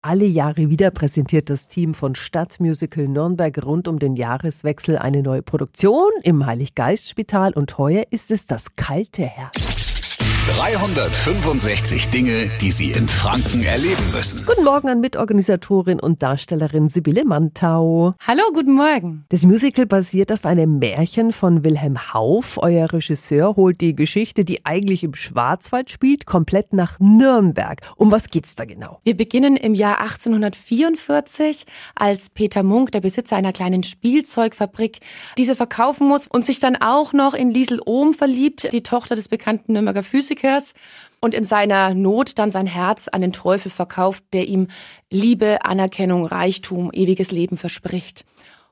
Alle Jahre wieder präsentiert das Team von Stadtmusical Nürnberg rund um den Jahreswechsel eine neue Produktion im Heiliggeistspital und heuer ist es das kalte Herz. 365 Dinge, die Sie in Franken erleben müssen. Guten Morgen an Mitorganisatorin und Darstellerin Sibylle Mantau. Hallo, guten Morgen. Das Musical basiert auf einem Märchen von Wilhelm Hauff. Euer Regisseur holt die Geschichte, die eigentlich im Schwarzwald spielt, komplett nach Nürnberg. Um was geht's da genau? Wir beginnen im Jahr 1844, als Peter Munk, der Besitzer einer kleinen Spielzeugfabrik, diese verkaufen muss und sich dann auch noch in Liesel Ohm verliebt, die Tochter des bekannten Nürnberger Physikers Musikers und in seiner Not dann sein Herz an den Teufel verkauft, der ihm Liebe, Anerkennung, Reichtum, ewiges Leben verspricht.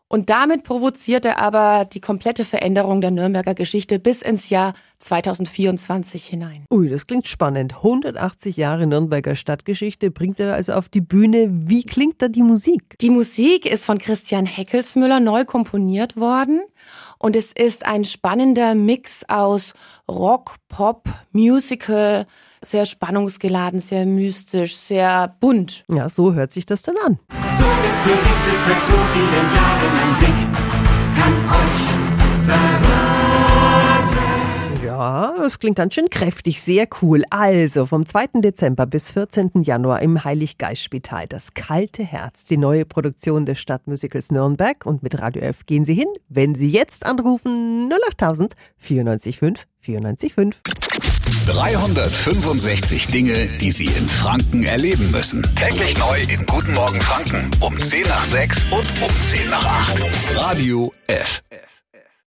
Und damit provoziert er aber die komplette Veränderung der Nürnberger Geschichte bis ins Jahr 2024 hinein. Ui, das klingt spannend. 180 Jahre Nürnberger Stadtgeschichte bringt er also auf die Bühne. Wie klingt da die Musik? Die Musik ist von Christian Heckelsmüller neu komponiert worden und es ist ein spannender Mix aus Rock, Pop, Musical, sehr spannungsgeladen, sehr mystisch, sehr bunt. Ja, so hört sich das dann an. So wird's berichtet seit so vielen Jahren. Ja, das klingt ganz schön kräftig, sehr cool. Also vom 2. Dezember bis 14. Januar im Heiliggeistspital das kalte Herz, die neue Produktion des Stadtmusicals Nürnberg. Und mit Radio F gehen Sie hin, wenn Sie jetzt anrufen 08000 945 945. 365 Dinge, die Sie in Franken erleben müssen. Täglich neu in Guten Morgen Franken um 10 nach 6 und um 10 nach 8. Radio F.